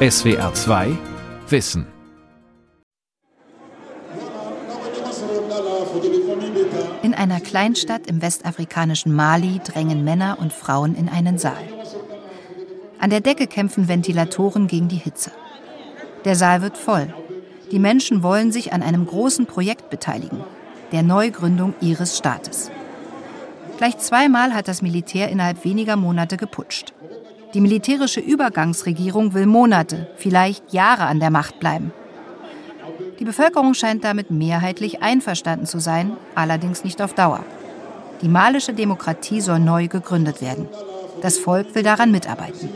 SWR 2 Wissen. In einer Kleinstadt im westafrikanischen Mali drängen Männer und Frauen in einen Saal. An der Decke kämpfen Ventilatoren gegen die Hitze. Der Saal wird voll. Die Menschen wollen sich an einem großen Projekt beteiligen, der Neugründung ihres Staates. Gleich zweimal hat das Militär innerhalb weniger Monate geputscht. Die militärische Übergangsregierung will Monate, vielleicht Jahre an der Macht bleiben. Die Bevölkerung scheint damit mehrheitlich einverstanden zu sein, allerdings nicht auf Dauer. Die malische Demokratie soll neu gegründet werden. Das Volk will daran mitarbeiten.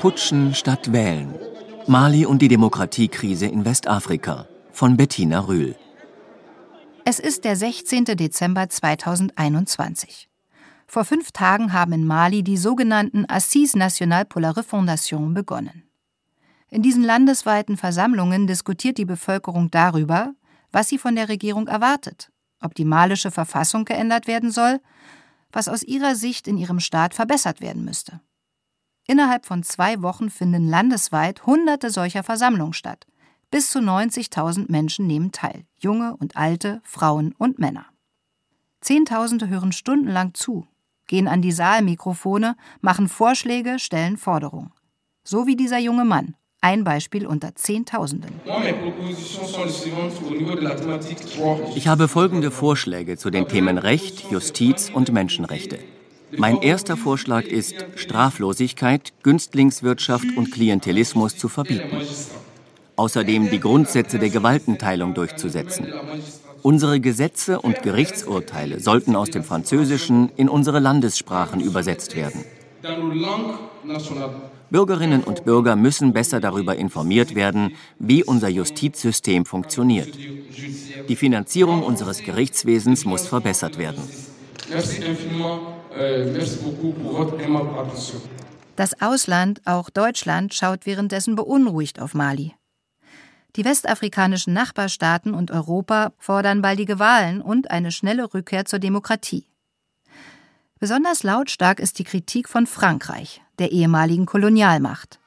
Putschen statt Wählen. Mali und die Demokratiekrise in Westafrika von Bettina Rühl. Es ist der 16. Dezember 2021. Vor fünf Tagen haben in Mali die sogenannten Assises Nationales pour la Refondation begonnen. In diesen landesweiten Versammlungen diskutiert die Bevölkerung darüber, was sie von der Regierung erwartet, ob die malische Verfassung geändert werden soll, was aus ihrer Sicht in ihrem Staat verbessert werden müsste. Innerhalb von zwei Wochen finden landesweit hunderte solcher Versammlungen statt. Bis zu 90.000 Menschen nehmen teil, junge und alte, Frauen und Männer. Zehntausende hören stundenlang zu, gehen an die Saalmikrofone, machen Vorschläge, stellen Forderungen. So wie dieser junge Mann, ein Beispiel unter Zehntausenden. Ich habe folgende Vorschläge zu den Themen Recht, Justiz und Menschenrechte. Mein erster Vorschlag ist, Straflosigkeit, Günstlingswirtschaft und Klientelismus zu verbieten. Außerdem die Grundsätze der Gewaltenteilung durchzusetzen. Unsere Gesetze und Gerichtsurteile sollten aus dem Französischen in unsere Landessprachen übersetzt werden. Bürgerinnen und Bürger müssen besser darüber informiert werden, wie unser Justizsystem funktioniert. Die Finanzierung unseres Gerichtswesens muss verbessert werden. Das Ausland, auch Deutschland, schaut währenddessen beunruhigt auf Mali. Die westafrikanischen Nachbarstaaten und Europa fordern baldige Wahlen und eine schnelle Rückkehr zur Demokratie. Besonders lautstark ist die Kritik von Frankreich, der ehemaligen Kolonialmacht.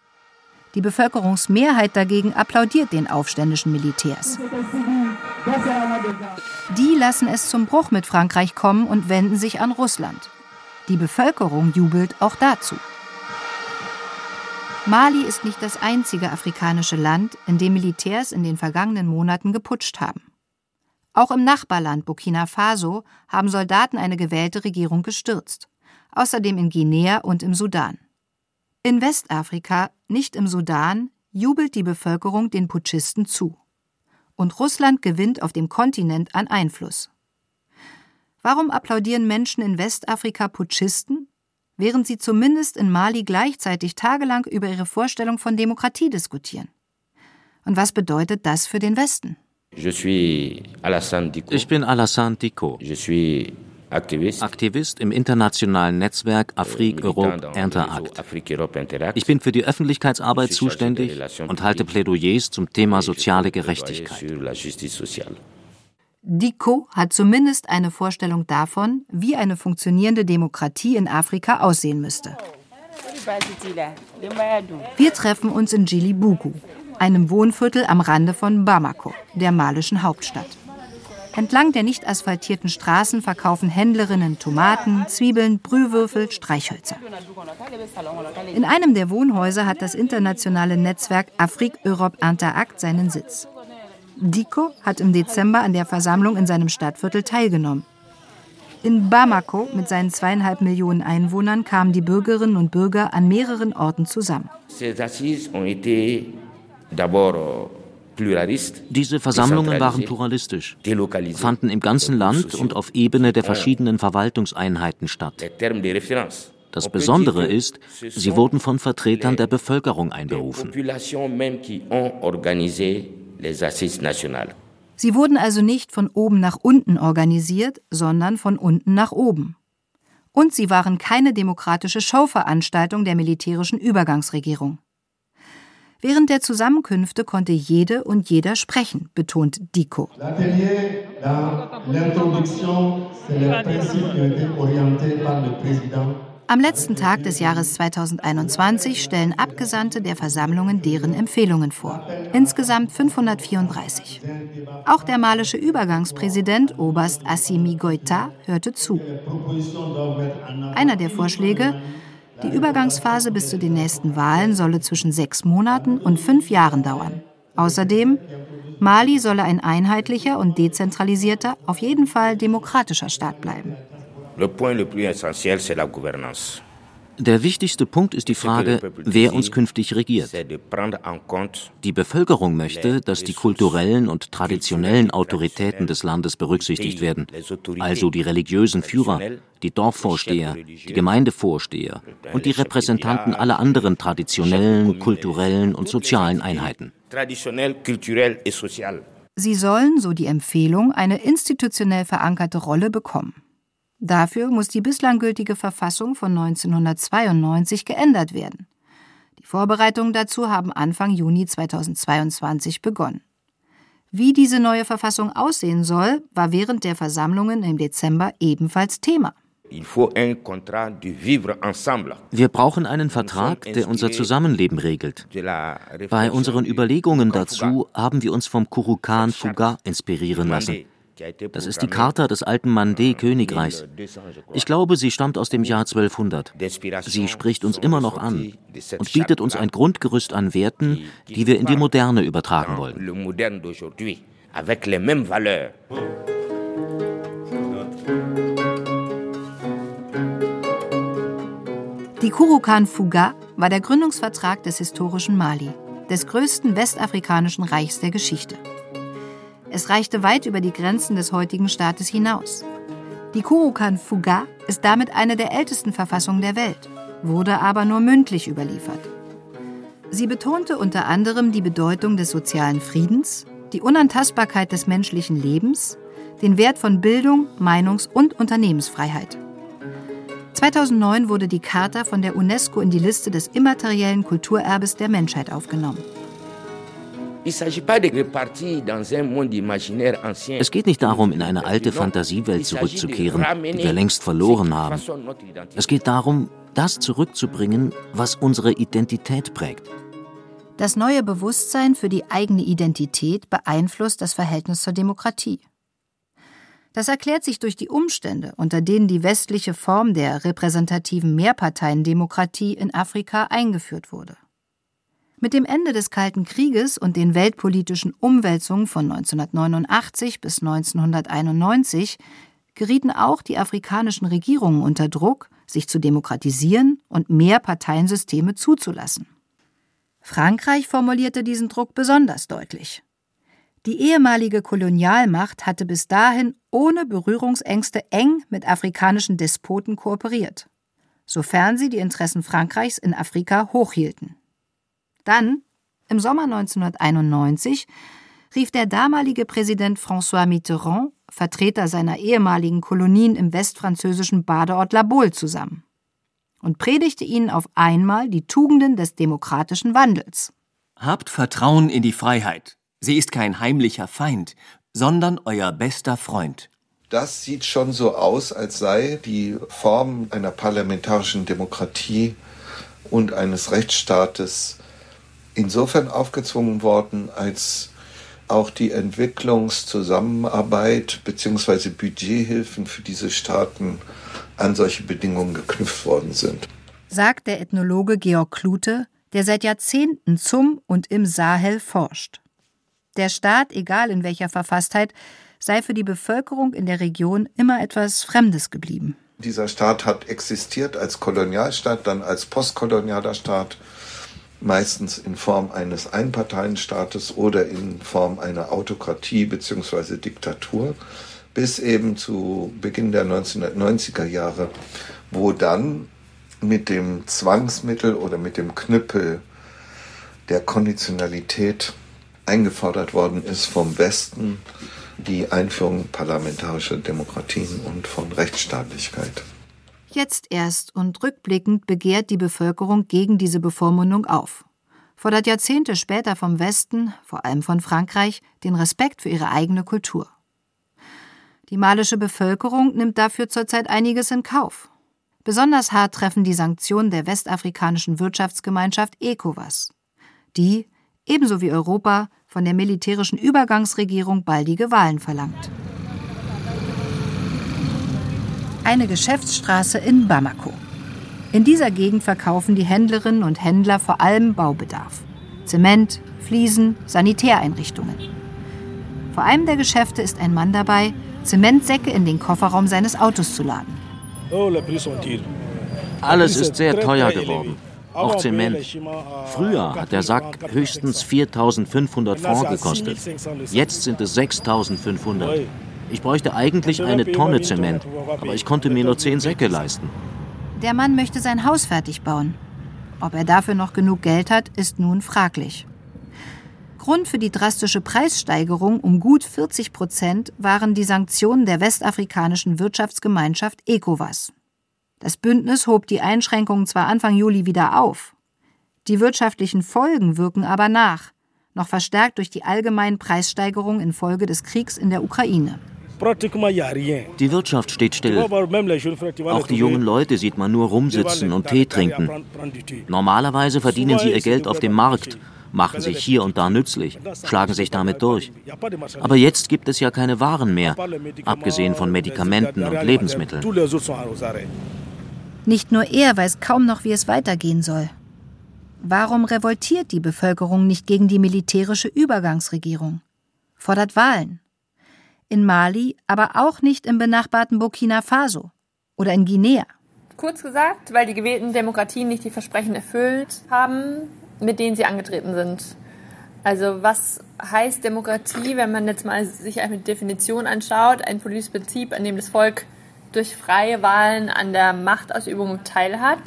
Die Bevölkerungsmehrheit dagegen applaudiert den aufständischen Militärs. Die lassen es zum Bruch mit Frankreich kommen und wenden sich an Russland. Die Bevölkerung jubelt auch dazu. Mali ist nicht das einzige afrikanische Land, in dem Militärs in den vergangenen Monaten geputscht haben. Auch im Nachbarland Burkina Faso haben Soldaten eine gewählte Regierung gestürzt. Außerdem in Guinea und im Sudan. In Westafrika, nicht im Sudan, jubelt die Bevölkerung den Putschisten zu. Und Russland gewinnt auf dem Kontinent an Einfluss. Warum applaudieren Menschen in Westafrika Putschisten während sie zumindest in Mali gleichzeitig tagelang über ihre Vorstellung von Demokratie diskutieren. Und was bedeutet das für den Westen? Ich bin Alassane Diko. Aktivist im internationalen Netzwerk Afrique Europe Interact. Ich bin für die Öffentlichkeitsarbeit zuständig und halte Plädoyers zum Thema soziale Gerechtigkeit. Diko hat zumindest eine Vorstellung davon, wie eine funktionierende Demokratie in Afrika aussehen müsste. Wir treffen uns in Djilibugu, einem Wohnviertel am Rande von Bamako, der malischen Hauptstadt. Entlang der nicht asphaltierten Straßen verkaufen Händlerinnen Tomaten, Zwiebeln, Brühwürfel, Streichhölzer. In einem der Wohnhäuser hat das internationale Netzwerk Afrique Europe Interact seinen Sitz. Diko hat im Dezember an der Versammlung in seinem Stadtviertel teilgenommen. In Bamako mit seinen zweieinhalb Millionen Einwohnern kamen die Bürgerinnen und Bürger an mehreren Orten zusammen. Diese Versammlungen waren pluralistisch, fanden im ganzen Land und auf Ebene der verschiedenen Verwaltungseinheiten statt. Das Besondere ist, sie wurden von Vertretern der Bevölkerung einberufen. Sie wurden also nicht von oben nach unten organisiert, sondern von unten nach oben. Und sie waren keine demokratische Showveranstaltung der militärischen Übergangsregierung. Während der Zusammenkünfte konnte jede und jeder sprechen, betont Diko. Am letzten Tag des Jahres 2021 stellen Abgesandte der Versammlungen deren Empfehlungen vor. Insgesamt 534. Auch der malische Übergangspräsident Oberst Assimi Goita hörte zu. Einer der Vorschläge, die Übergangsphase bis zu den nächsten Wahlen solle zwischen sechs Monaten und fünf Jahren dauern. Außerdem, Mali solle ein einheitlicher und dezentralisierter, auf jeden Fall demokratischer Staat bleiben. Der wichtigste Punkt ist die Frage, wer uns künftig regiert. Die Bevölkerung möchte, dass die kulturellen und traditionellen Autoritäten des Landes berücksichtigt werden, also die religiösen Führer, die Dorfvorsteher, die Gemeindevorsteher und die Repräsentanten aller anderen traditionellen, kulturellen und sozialen Einheiten. Sie sollen, so die Empfehlung, eine institutionell verankerte Rolle bekommen. Dafür muss die bislang gültige Verfassung von 1992 geändert werden. Die Vorbereitungen dazu haben Anfang Juni 2022 begonnen. Wie diese neue Verfassung aussehen soll, war während der Versammlungen im Dezember ebenfalls Thema. Wir brauchen einen Vertrag, der unser Zusammenleben regelt. Bei unseren Überlegungen dazu haben wir uns vom Kurukan Fuga inspirieren lassen. Das ist die Charta des alten Mandé-Königreichs. Ich glaube, sie stammt aus dem Jahr 1200. Sie spricht uns immer noch an und bietet uns ein Grundgerüst an Werten, die wir in die Moderne übertragen wollen. Die Kurukan Fuga war der Gründungsvertrag des historischen Mali, des größten westafrikanischen Reichs der Geschichte. Es reichte weit über die Grenzen des heutigen Staates hinaus. Die Kurukan Fuga ist damit eine der ältesten Verfassungen der Welt, wurde aber nur mündlich überliefert. Sie betonte unter anderem die Bedeutung des sozialen Friedens, die Unantastbarkeit des menschlichen Lebens, den Wert von Bildung, Meinungs- und Unternehmensfreiheit. 2009 wurde die Charta von der UNESCO in die Liste des immateriellen Kulturerbes der Menschheit aufgenommen. Es geht nicht darum, in eine alte Fantasiewelt zurückzukehren, die wir längst verloren haben. Es geht darum, das zurückzubringen, was unsere Identität prägt. Das neue Bewusstsein für die eigene Identität beeinflusst das Verhältnis zur Demokratie. Das erklärt sich durch die Umstände, unter denen die westliche Form der repräsentativen Mehrparteiendemokratie in Afrika eingeführt wurde. Mit dem Ende des Kalten Krieges und den weltpolitischen Umwälzungen von 1989 bis 1991 gerieten auch die afrikanischen Regierungen unter Druck, sich zu demokratisieren und mehr Parteiensysteme zuzulassen. Frankreich formulierte diesen Druck besonders deutlich. Die ehemalige Kolonialmacht hatte bis dahin ohne Berührungsängste eng mit afrikanischen Despoten kooperiert, sofern sie die Interessen Frankreichs in Afrika hochhielten. Dann, im Sommer 1991, rief der damalige Präsident François Mitterrand Vertreter seiner ehemaligen Kolonien im westfranzösischen Badeort La Baule zusammen und predigte ihnen auf einmal die Tugenden des demokratischen Wandels. Habt Vertrauen in die Freiheit. Sie ist kein heimlicher Feind, sondern euer bester Freund. Das sieht schon so aus, als sei die Form einer parlamentarischen Demokratie und eines Rechtsstaates insofern aufgezwungen worden, als auch die Entwicklungszusammenarbeit bzw. Budgethilfen für diese Staaten an solche Bedingungen geknüpft worden sind. Sagt der Ethnologe Georg Klute, der seit Jahrzehnten zum und im Sahel forscht. Der Staat, egal in welcher Verfasstheit, sei für die Bevölkerung in der Region immer etwas Fremdes geblieben. Dieser Staat hat existiert als Kolonialstaat, dann als postkolonialer Staat meistens in Form eines Einparteienstaates oder in Form einer Autokratie bzw. Diktatur, bis eben zu Beginn der 1990er Jahre, wo dann mit dem Zwangsmittel oder mit dem Knüppel der Konditionalität eingefordert worden ist vom Westen die Einführung parlamentarischer Demokratien und von Rechtsstaatlichkeit. Jetzt erst und rückblickend begehrt die Bevölkerung gegen diese Bevormundung auf, fordert Jahrzehnte später vom Westen, vor allem von Frankreich, den Respekt für ihre eigene Kultur. Die malische Bevölkerung nimmt dafür zurzeit einiges in Kauf. Besonders hart treffen die Sanktionen der westafrikanischen Wirtschaftsgemeinschaft ECOWAS, die, ebenso wie Europa, von der militärischen Übergangsregierung baldige Wahlen verlangt. Eine Geschäftsstraße in Bamako. In dieser Gegend verkaufen die Händlerinnen und Händler vor allem Baubedarf. Zement, Fliesen, Sanitäreinrichtungen. Vor einem der Geschäfte ist ein Mann dabei, Zementsäcke in den Kofferraum seines Autos zu laden. Alles ist sehr teuer geworden. Auch Zement. Früher hat der Sack höchstens 4500 Francs gekostet. Jetzt sind es 6500. Ich bräuchte eigentlich eine Tonne Zement, aber ich konnte mir nur 10 Säcke leisten. Der Mann möchte sein Haus fertig bauen. Ob er dafür noch genug Geld hat, ist nun fraglich. Grund für die drastische Preissteigerung um gut 40 Prozent waren die Sanktionen der westafrikanischen Wirtschaftsgemeinschaft ECOWAS. Das Bündnis hob die Einschränkungen zwar Anfang Juli wieder auf, die wirtschaftlichen Folgen wirken aber nach, noch verstärkt durch die allgemeinen Preissteigerungen infolge des Kriegs in der Ukraine. Die Wirtschaft steht still. Auch die jungen Leute sieht man nur rumsitzen und Tee trinken. Normalerweise verdienen sie ihr Geld auf dem Markt, machen sich hier und da nützlich, schlagen sich damit durch. Aber jetzt gibt es ja keine Waren mehr, abgesehen von Medikamenten und Lebensmitteln. Nicht nur er weiß kaum noch, wie es weitergehen soll. Warum revoltiert die Bevölkerung nicht gegen die militärische Übergangsregierung? Fordert Wahlen? In Mali, aber auch nicht im benachbarten Burkina Faso oder in Guinea. Kurz gesagt, weil die gewählten Demokratien nicht die Versprechen erfüllt haben, mit denen sie angetreten sind. Also was heißt Demokratie, wenn man jetzt mal sich eine Definition anschaut? Ein politisches Prinzip, an dem das Volk durch freie Wahlen an der Machtausübung teilhat.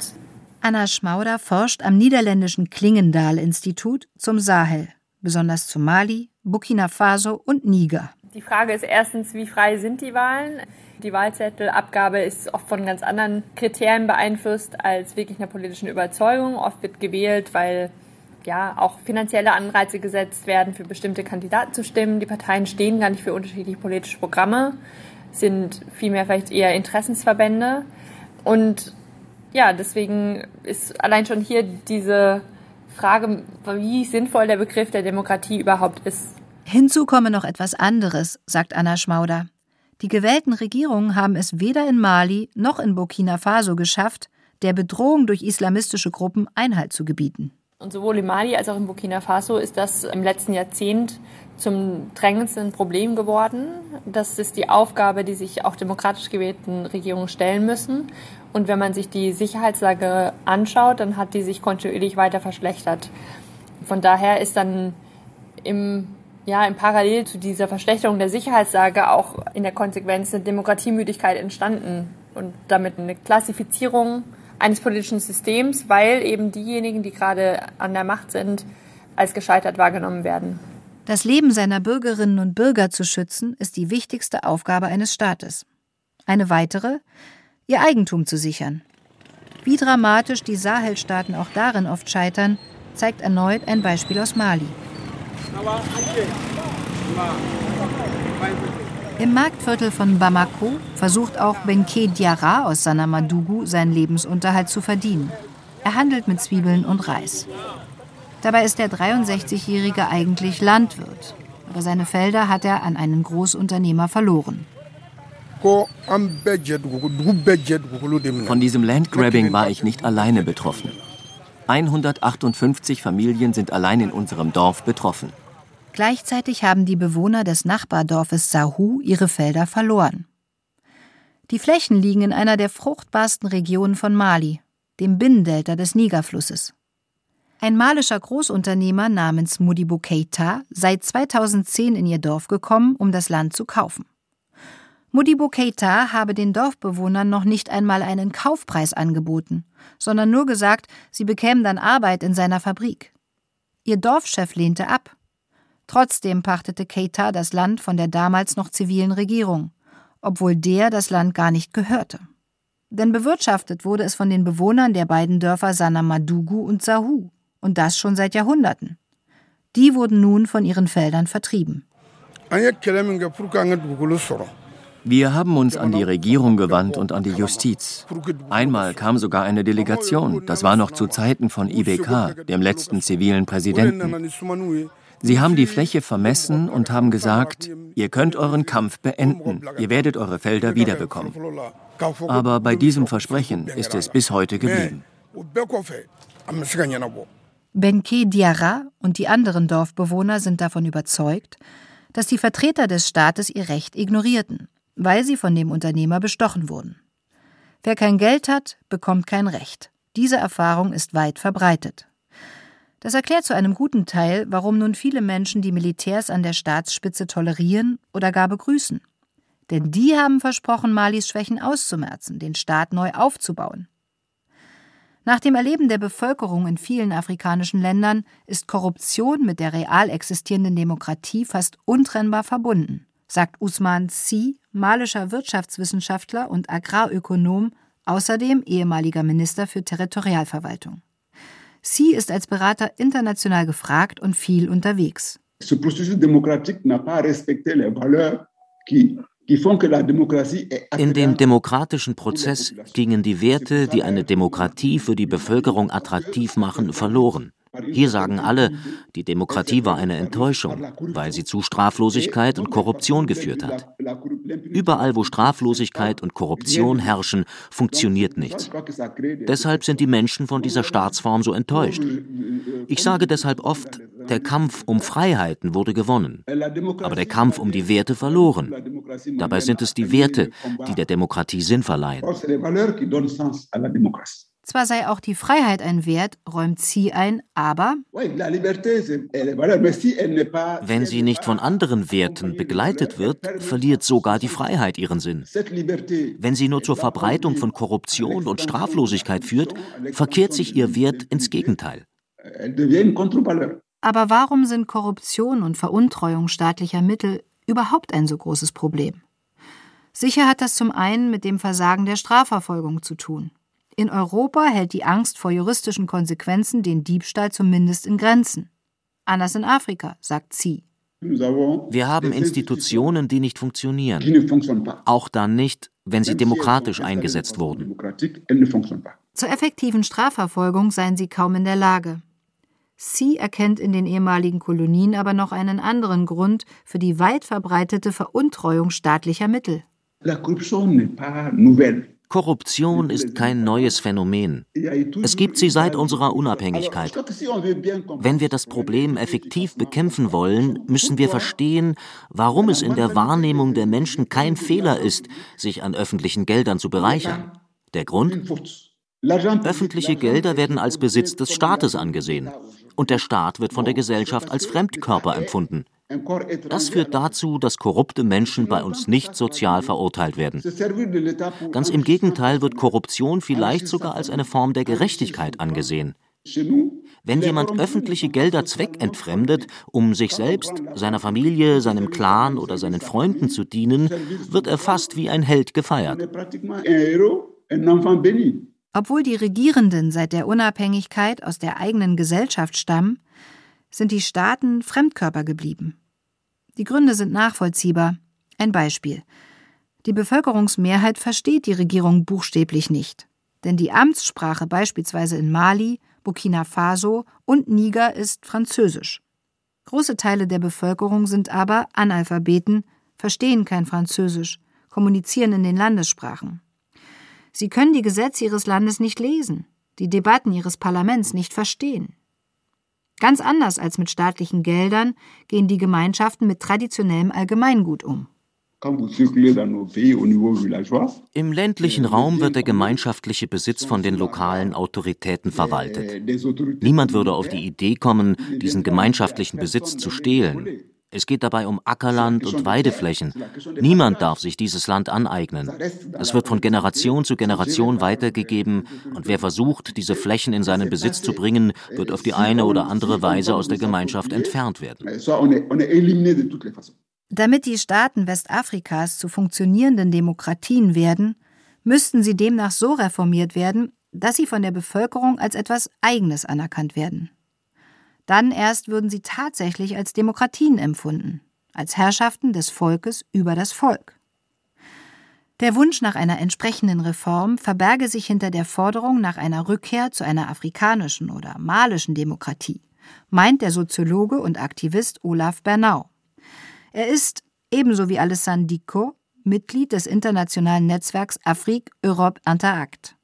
Anna Schmauder forscht am niederländischen Klingendahl-Institut zum Sahel, besonders zu Mali, Burkina Faso und Niger. Die Frage ist erstens, wie frei sind die Wahlen? Die Wahlzettelabgabe ist oft von ganz anderen Kriterien beeinflusst als wirklich einer politischen Überzeugung. Oft wird gewählt, weil ja auch finanzielle Anreize gesetzt werden, für bestimmte Kandidaten zu stimmen. Die Parteien stehen gar nicht für unterschiedliche politische Programme sind vielmehr vielleicht eher Interessensverbände. Und ja, deswegen ist allein schon hier diese Frage, wie sinnvoll der Begriff der Demokratie überhaupt ist. Hinzu komme noch etwas anderes, sagt Anna Schmauder. Die gewählten Regierungen haben es weder in Mali noch in Burkina Faso geschafft, der Bedrohung durch islamistische Gruppen Einhalt zu gebieten. Und sowohl in Mali als auch in Burkina Faso ist das im letzten Jahrzehnt zum drängendsten Problem geworden. Das ist die Aufgabe, die sich auch demokratisch gewählten Regierungen stellen müssen. Und wenn man sich die Sicherheitslage anschaut, dann hat die sich kontinuierlich weiter verschlechtert. Von daher ist dann im, ja, im Parallel zu dieser Verschlechterung der Sicherheitslage auch in der Konsequenz eine Demokratiemüdigkeit entstanden und damit eine Klassifizierung eines politischen Systems, weil eben diejenigen, die gerade an der Macht sind, als gescheitert wahrgenommen werden. Das Leben seiner Bürgerinnen und Bürger zu schützen, ist die wichtigste Aufgabe eines Staates. Eine weitere, ihr Eigentum zu sichern. Wie dramatisch die Sahelstaaten auch darin oft scheitern, zeigt erneut ein Beispiel aus Mali. Im Marktviertel von Bamako versucht auch Benke Diarra aus Sanamadugu seinen Lebensunterhalt zu verdienen. Er handelt mit Zwiebeln und Reis. Dabei ist der 63-Jährige eigentlich Landwirt, aber seine Felder hat er an einen Großunternehmer verloren. Von diesem Landgrabbing war ich nicht alleine betroffen. 158 Familien sind allein in unserem Dorf betroffen. Gleichzeitig haben die Bewohner des Nachbardorfes Sahu ihre Felder verloren. Die Flächen liegen in einer der fruchtbarsten Regionen von Mali, dem Binnendelta des Nigerflusses. Ein malischer Großunternehmer namens Modibo Keita sei 2010 in ihr Dorf gekommen, um das Land zu kaufen. Modibo Keita habe den Dorfbewohnern noch nicht einmal einen Kaufpreis angeboten, sondern nur gesagt, sie bekämen dann Arbeit in seiner Fabrik. Ihr Dorfchef lehnte ab Trotzdem pachtete Keita das Land von der damals noch zivilen Regierung, obwohl der das Land gar nicht gehörte. Denn bewirtschaftet wurde es von den Bewohnern der beiden Dörfer Sanamadugu und Sahu, und das schon seit Jahrhunderten. Die wurden nun von ihren Feldern vertrieben. Wir haben uns an die Regierung gewandt und an die Justiz. Einmal kam sogar eine Delegation, das war noch zu Zeiten von IBK, dem letzten zivilen Präsidenten. Sie haben die Fläche vermessen und haben gesagt, ihr könnt euren Kampf beenden, ihr werdet eure Felder wiederbekommen. Aber bei diesem Versprechen ist es bis heute geblieben. Benke Diarra und die anderen Dorfbewohner sind davon überzeugt, dass die Vertreter des Staates ihr Recht ignorierten, weil sie von dem Unternehmer bestochen wurden. Wer kein Geld hat, bekommt kein Recht. Diese Erfahrung ist weit verbreitet. Das erklärt zu einem guten Teil, warum nun viele Menschen die Militärs an der Staatsspitze tolerieren oder gar begrüßen. Denn die haben versprochen, Malis Schwächen auszumerzen, den Staat neu aufzubauen. Nach dem Erleben der Bevölkerung in vielen afrikanischen Ländern ist Korruption mit der real existierenden Demokratie fast untrennbar verbunden, sagt Usman Si, malischer Wirtschaftswissenschaftler und Agrarökonom, außerdem ehemaliger Minister für Territorialverwaltung. Sie ist als Berater international gefragt und viel unterwegs. Ce processus démocratique n'a pas respecté les valeurs qui in dem demokratischen Prozess gingen die Werte, die eine Demokratie für die Bevölkerung attraktiv machen, verloren. Hier sagen alle, die Demokratie war eine Enttäuschung, weil sie zu Straflosigkeit und Korruption geführt hat. Überall, wo Straflosigkeit und Korruption herrschen, funktioniert nichts. Deshalb sind die Menschen von dieser Staatsform so enttäuscht. Ich sage deshalb oft, der Kampf um Freiheiten wurde gewonnen, aber der Kampf um die Werte verloren. Dabei sind es die Werte, die der Demokratie Sinn verleihen. Zwar sei auch die Freiheit ein Wert, räumt sie ein, aber wenn sie nicht von anderen Werten begleitet wird, verliert sogar die Freiheit ihren Sinn. Wenn sie nur zur Verbreitung von Korruption und Straflosigkeit führt, verkehrt sich ihr Wert ins Gegenteil. Aber warum sind Korruption und Veruntreuung staatlicher Mittel überhaupt ein so großes Problem? Sicher hat das zum einen mit dem Versagen der Strafverfolgung zu tun. In Europa hält die Angst vor juristischen Konsequenzen den Diebstahl zumindest in Grenzen. Anders in Afrika, sagt sie. Wir haben Institutionen, die nicht funktionieren. Auch dann nicht, wenn sie demokratisch eingesetzt wurden. Zur effektiven Strafverfolgung seien sie kaum in der Lage. Sie erkennt in den ehemaligen Kolonien aber noch einen anderen Grund für die weit verbreitete Veruntreuung staatlicher Mittel. La corruption n'est pas nouvelle. Korruption ist kein neues Phänomen. Es gibt sie seit unserer Unabhängigkeit. Wenn wir das Problem effektiv bekämpfen wollen, müssen wir verstehen, warum es in der Wahrnehmung der Menschen kein Fehler ist, sich an öffentlichen Geldern zu bereichern. Der Grund? Öffentliche Gelder werden als Besitz des Staates angesehen und der Staat wird von der Gesellschaft als Fremdkörper empfunden. Das führt dazu, dass korrupte Menschen bei uns nicht sozial verurteilt werden. Ganz im Gegenteil wird Korruption vielleicht sogar als eine Form der Gerechtigkeit angesehen. Wenn jemand öffentliche Gelder zweckentfremdet, um sich selbst, seiner Familie, seinem Clan oder seinen Freunden zu dienen, wird er fast wie ein Held gefeiert. Obwohl die Regierenden seit der Unabhängigkeit aus der eigenen Gesellschaft stammen, sind die Staaten Fremdkörper geblieben. Die Gründe sind nachvollziehbar. Ein Beispiel. Die Bevölkerungsmehrheit versteht die Regierung buchstäblich nicht. Denn die Amtssprache beispielsweise in Mali, Burkina Faso und Niger ist Französisch. Große Teile der Bevölkerung sind aber Analphabeten, verstehen kein Französisch, kommunizieren in den Landessprachen. Sie können die Gesetze ihres Landes nicht lesen, die Debatten ihres Parlaments nicht verstehen. Ganz anders als mit staatlichen Geldern gehen die Gemeinschaften mit traditionellem Allgemeingut um. Im ländlichen Raum wird der gemeinschaftliche Besitz von den lokalen Autoritäten verwaltet. Niemand würde auf die Idee kommen, diesen gemeinschaftlichen Besitz zu stehlen. Es geht dabei um Ackerland und Weideflächen. Niemand darf sich dieses Land aneignen. Es wird von Generation zu Generation weitergegeben und wer versucht, diese Flächen in seinen Besitz zu bringen, wird auf die eine oder andere Weise aus der Gemeinschaft entfernt werden. Damit die Staaten Westafrikas zu funktionierenden Demokratien werden, müssten sie demnach so reformiert werden, dass sie von der Bevölkerung als etwas Eigenes anerkannt werden. Dann erst würden sie tatsächlich als Demokratien empfunden, als Herrschaften des Volkes über das Volk. Der Wunsch nach einer entsprechenden Reform verberge sich hinter der Forderung nach einer Rückkehr zu einer afrikanischen oder malischen Demokratie, meint der Soziologe und Aktivist Olaf Bernau. Er ist, ebenso wie Alessandro Mitglied des internationalen Netzwerks Afrique Europe Interact.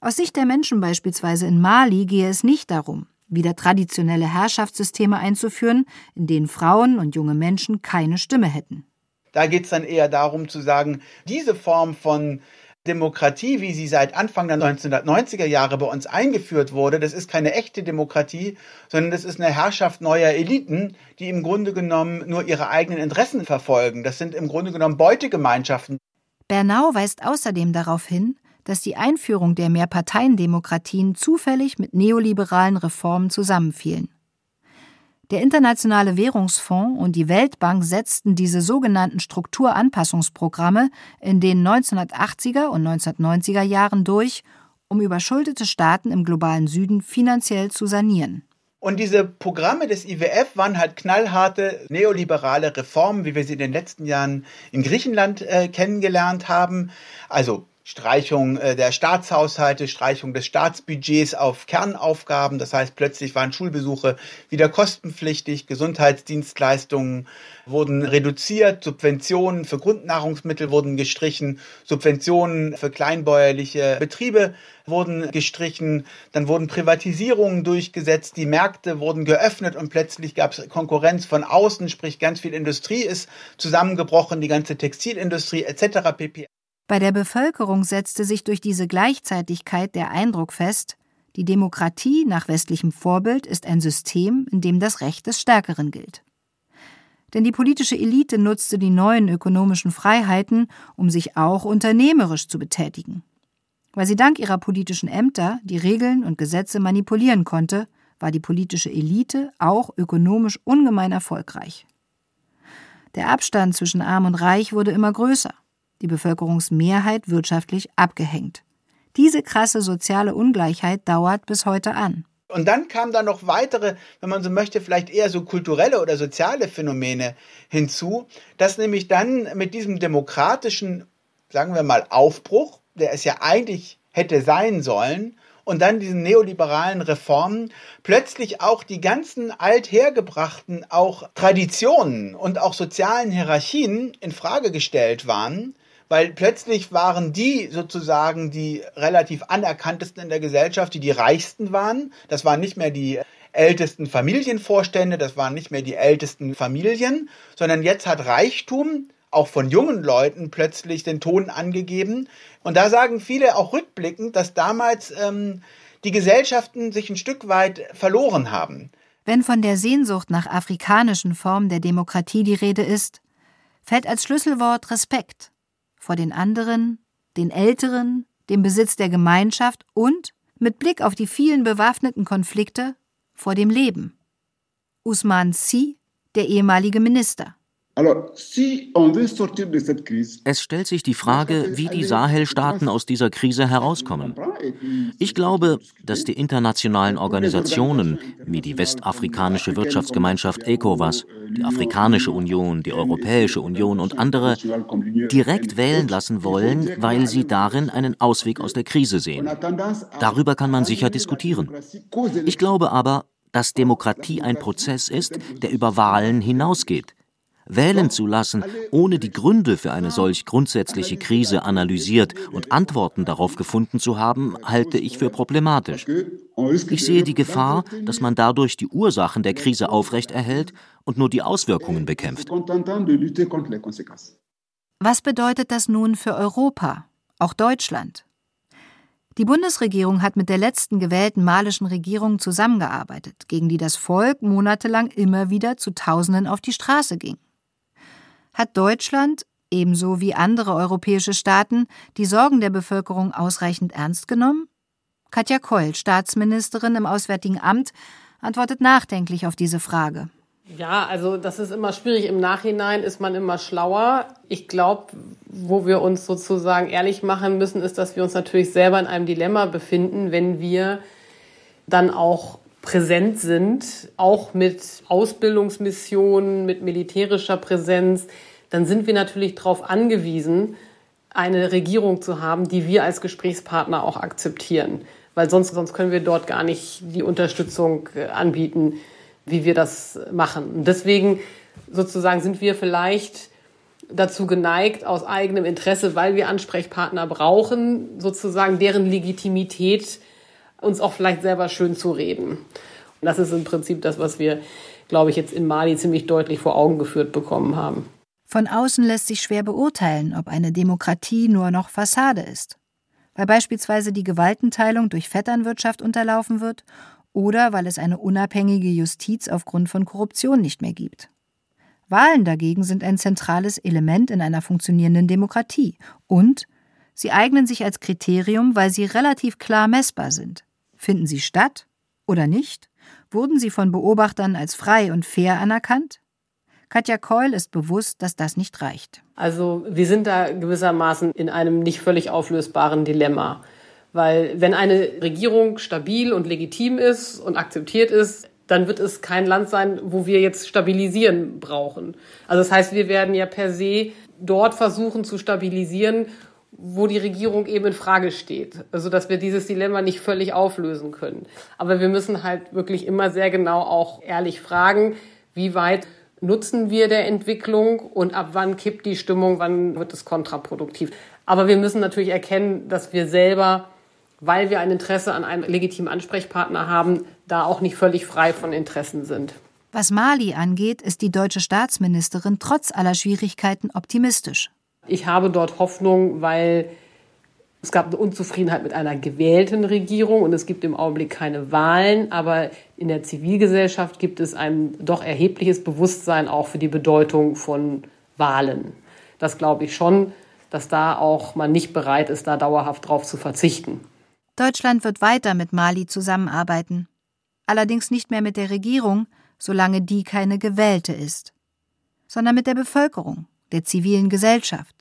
Aus Sicht der Menschen beispielsweise in Mali gehe es nicht darum, wieder traditionelle Herrschaftssysteme einzuführen, in denen Frauen und junge Menschen keine Stimme hätten. Da geht es dann eher darum zu sagen, diese Form von Demokratie, wie sie seit Anfang der 1990er Jahre bei uns eingeführt wurde, das ist keine echte Demokratie, sondern das ist eine Herrschaft neuer Eliten, die im Grunde genommen nur ihre eigenen Interessen verfolgen. Das sind im Grunde genommen Beutegemeinschaften. Bernau weist außerdem darauf hin, dass die Einführung der Mehrparteiendemokratien zufällig mit neoliberalen Reformen zusammenfielen. Der Internationale Währungsfonds und die Weltbank setzten diese sogenannten Strukturanpassungsprogramme in den 1980er und 1990er Jahren durch, um überschuldete Staaten im globalen Süden finanziell zu sanieren. Und diese Programme des IWF waren halt knallharte neoliberale Reformen, wie wir sie in den letzten Jahren in Griechenland äh, kennengelernt haben. Also Streichung äh, der Staatshaushalte, Streichung des Staatsbudgets auf Kernaufgaben. Das heißt, plötzlich waren Schulbesuche wieder kostenpflichtig, Gesundheitsdienstleistungen wurden reduziert, Subventionen für Grundnahrungsmittel wurden gestrichen, Subventionen für kleinbäuerliche Betriebe wurden gestrichen, dann wurden Privatisierungen durchgesetzt, die Märkte wurden geöffnet und plötzlich gab es Konkurrenz von außen, sprich ganz viel Industrie ist zusammengebrochen, die ganze Textilindustrie etc. pp. Bei der Bevölkerung setzte sich durch diese Gleichzeitigkeit der Eindruck fest, die Demokratie nach westlichem Vorbild ist ein System, in dem das Recht des Stärkeren gilt. Denn die politische Elite nutzte die neuen ökonomischen Freiheiten, um sich auch unternehmerisch zu betätigen. Weil sie dank ihrer politischen Ämter die Regeln und Gesetze manipulieren konnte, war die politische Elite auch ökonomisch ungemein erfolgreich. Der Abstand zwischen Arm und Reich wurde immer größer die Bevölkerungsmehrheit wirtschaftlich abgehängt. Diese krasse soziale Ungleichheit dauert bis heute an. Und dann kamen da noch weitere, wenn man so möchte, vielleicht eher so kulturelle oder soziale Phänomene hinzu, dass nämlich dann mit diesem demokratischen, sagen wir mal, Aufbruch, der es ja eigentlich hätte sein sollen, und dann diesen neoliberalen Reformen plötzlich auch die ganzen althergebrachten auch Traditionen und auch sozialen Hierarchien in Frage gestellt waren weil plötzlich waren die sozusagen die relativ anerkanntesten in der Gesellschaft, die die reichsten waren. Das waren nicht mehr die ältesten Familienvorstände, das waren nicht mehr die ältesten Familien, sondern jetzt hat Reichtum auch von jungen Leuten plötzlich den Ton angegeben. Und da sagen viele auch rückblickend, dass damals ähm, die Gesellschaften sich ein Stück weit verloren haben. Wenn von der Sehnsucht nach afrikanischen Formen der Demokratie die Rede ist, fällt als Schlüsselwort Respekt vor den anderen, den Älteren, dem Besitz der Gemeinschaft und, mit Blick auf die vielen bewaffneten Konflikte, vor dem Leben. Usman Si, der ehemalige Minister. Es stellt sich die Frage, wie die Sahelstaaten aus dieser Krise herauskommen. Ich glaube, dass die internationalen Organisationen wie die Westafrikanische Wirtschaftsgemeinschaft ECOWAS, die Afrikanische Union, die Europäische Union und andere direkt wählen lassen wollen, weil sie darin einen Ausweg aus der Krise sehen. Darüber kann man sicher diskutieren. Ich glaube aber, dass Demokratie ein Prozess ist, der über Wahlen hinausgeht. Wählen zu lassen, ohne die Gründe für eine solch grundsätzliche Krise analysiert und Antworten darauf gefunden zu haben, halte ich für problematisch. Ich sehe die Gefahr, dass man dadurch die Ursachen der Krise aufrechterhält und nur die Auswirkungen bekämpft. Was bedeutet das nun für Europa, auch Deutschland? Die Bundesregierung hat mit der letzten gewählten malischen Regierung zusammengearbeitet, gegen die das Volk monatelang immer wieder zu Tausenden auf die Straße ging hat Deutschland, ebenso wie andere europäische Staaten, die Sorgen der Bevölkerung ausreichend ernst genommen? Katja Keul, Staatsministerin im Auswärtigen Amt, antwortet nachdenklich auf diese Frage. Ja, also das ist immer schwierig. Im Nachhinein ist man immer schlauer. Ich glaube, wo wir uns sozusagen ehrlich machen müssen, ist, dass wir uns natürlich selber in einem Dilemma befinden, wenn wir dann auch präsent sind, auch mit Ausbildungsmissionen, mit militärischer Präsenz, dann sind wir natürlich darauf angewiesen, eine Regierung zu haben, die wir als Gesprächspartner auch akzeptieren. Weil sonst, sonst können wir dort gar nicht die Unterstützung äh, anbieten, wie wir das machen. Und deswegen sozusagen sind wir vielleicht dazu geneigt, aus eigenem Interesse, weil wir Ansprechpartner brauchen, sozusagen deren Legitimität uns auch vielleicht selber schön zu reden. Und das ist im Prinzip das, was wir, glaube ich, jetzt in Mali ziemlich deutlich vor Augen geführt bekommen haben. Von außen lässt sich schwer beurteilen, ob eine Demokratie nur noch Fassade ist. Weil beispielsweise die Gewaltenteilung durch Vetternwirtschaft unterlaufen wird oder weil es eine unabhängige Justiz aufgrund von Korruption nicht mehr gibt. Wahlen dagegen sind ein zentrales Element in einer funktionierenden Demokratie und sie eignen sich als Kriterium, weil sie relativ klar messbar sind. Finden sie statt oder nicht? Wurden sie von Beobachtern als frei und fair anerkannt? Katja Keul ist bewusst, dass das nicht reicht. Also wir sind da gewissermaßen in einem nicht völlig auflösbaren Dilemma. Weil wenn eine Regierung stabil und legitim ist und akzeptiert ist, dann wird es kein Land sein, wo wir jetzt stabilisieren brauchen. Also das heißt, wir werden ja per se dort versuchen zu stabilisieren, wo die Regierung eben in Frage steht. Also dass wir dieses Dilemma nicht völlig auflösen können. Aber wir müssen halt wirklich immer sehr genau auch ehrlich fragen, wie weit nutzen wir der Entwicklung und ab wann kippt die Stimmung, wann wird es kontraproduktiv. Aber wir müssen natürlich erkennen, dass wir selber, weil wir ein Interesse an einem legitimen Ansprechpartner haben, da auch nicht völlig frei von Interessen sind. Was Mali angeht, ist die deutsche Staatsministerin trotz aller Schwierigkeiten optimistisch. Ich habe dort Hoffnung, weil es gab eine Unzufriedenheit mit einer gewählten Regierung und es gibt im Augenblick keine Wahlen, aber in der Zivilgesellschaft gibt es ein doch erhebliches Bewusstsein auch für die Bedeutung von Wahlen. Das glaube ich schon, dass da auch man nicht bereit ist, da dauerhaft drauf zu verzichten. Deutschland wird weiter mit Mali zusammenarbeiten. Allerdings nicht mehr mit der Regierung, solange die keine gewählte ist, sondern mit der Bevölkerung, der zivilen Gesellschaft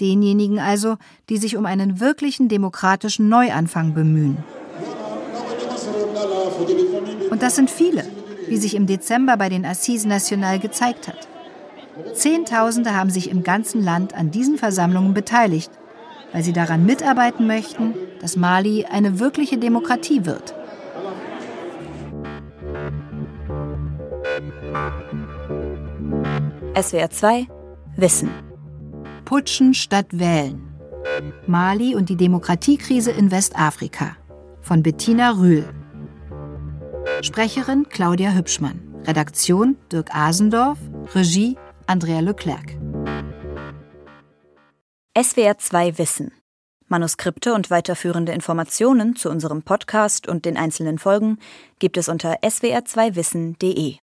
denjenigen also, die sich um einen wirklichen demokratischen Neuanfang bemühen. Und das sind viele, wie sich im Dezember bei den Assises National gezeigt hat. Zehntausende haben sich im ganzen Land an diesen Versammlungen beteiligt, weil sie daran mitarbeiten möchten, dass Mali eine wirkliche Demokratie wird. SWR 2 Wissen Putschen statt Wählen. Mali und die Demokratiekrise in Westafrika von Bettina Rühl. Sprecherin Claudia Hübschmann. Redaktion Dirk Asendorf. Regie Andrea Leclerc. SWR 2 Wissen. Manuskripte und weiterführende Informationen zu unserem Podcast und den einzelnen Folgen gibt es unter swr2wissen.de.